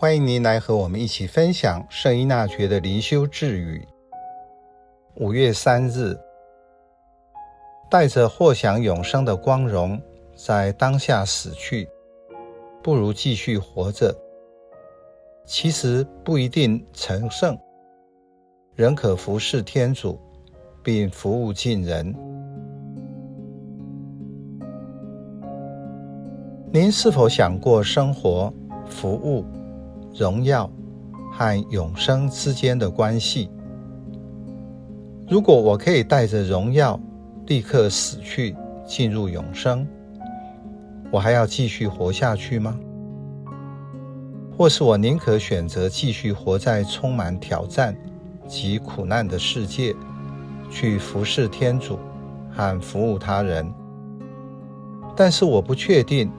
欢迎您来和我们一起分享圣依纳爵的灵修智语。五月三日，带着获享永生的光荣，在当下死去，不如继续活着。其实不一定成圣，仍可服侍天主，并服务尽人。您是否想过生活、服务、荣耀和永生之间的关系？如果我可以带着荣耀立刻死去，进入永生，我还要继续活下去吗？或是我宁可选择继续活在充满挑战及苦难的世界，去服侍天主和服务他人？但是我不确定。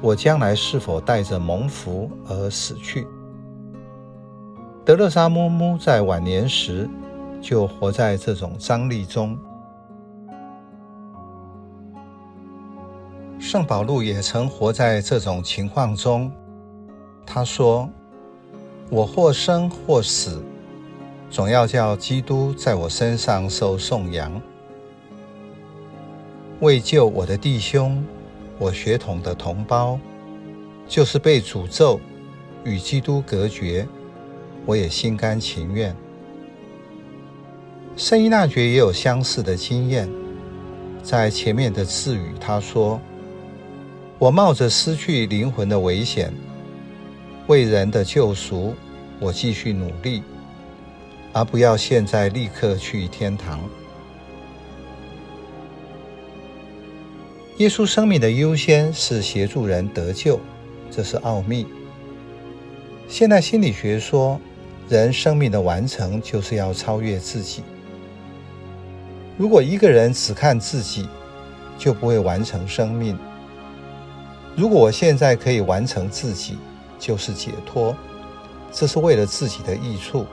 我将来是否带着蒙福而死去？德勒莎姆姆在晚年时就活在这种张力中。圣保禄也曾活在这种情况中。他说：“我或生或死，总要叫基督在我身上受颂扬，为救我的弟兄。”我血统的同胞，就是被诅咒与基督隔绝，我也心甘情愿。圣依纳爵也有相似的经验，在前面的智语，他说：“我冒着失去灵魂的危险，为人的救赎，我继续努力，而不要现在立刻去天堂。”耶稣生命的优先是协助人得救，这是奥秘。现代心理学说，人生命的完成就是要超越自己。如果一个人只看自己，就不会完成生命。如果我现在可以完成自己，就是解脱，这是为了自己的益处。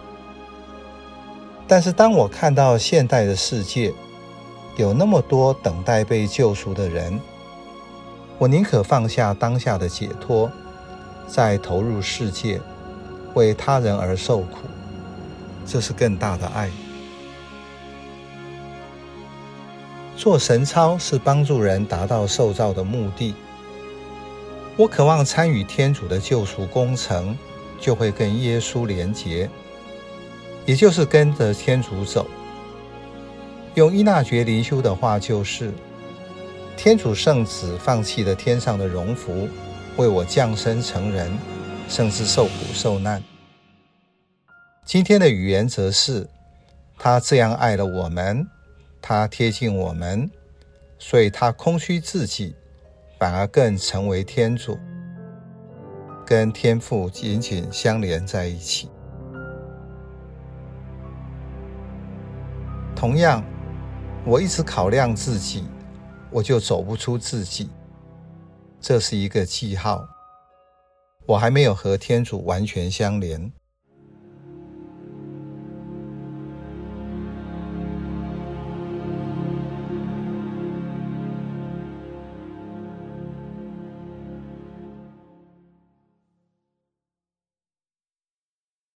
但是当我看到现代的世界，有那么多等待被救赎的人，我宁可放下当下的解脱，再投入世界，为他人而受苦，这是更大的爱。做神操是帮助人达到受造的目的。我渴望参与天主的救赎工程，就会跟耶稣连结，也就是跟着天主走。用伊纳爵灵修的话就是：天主圣子放弃了天上的荣福，为我降生成人，甚至受苦受难。今天的语言则是：他这样爱了我们，他贴近我们，所以他空虚自己，反而更成为天主，跟天父紧紧相连在一起。同样。我一直考量自己，我就走不出自己。这是一个记号，我还没有和天主完全相连。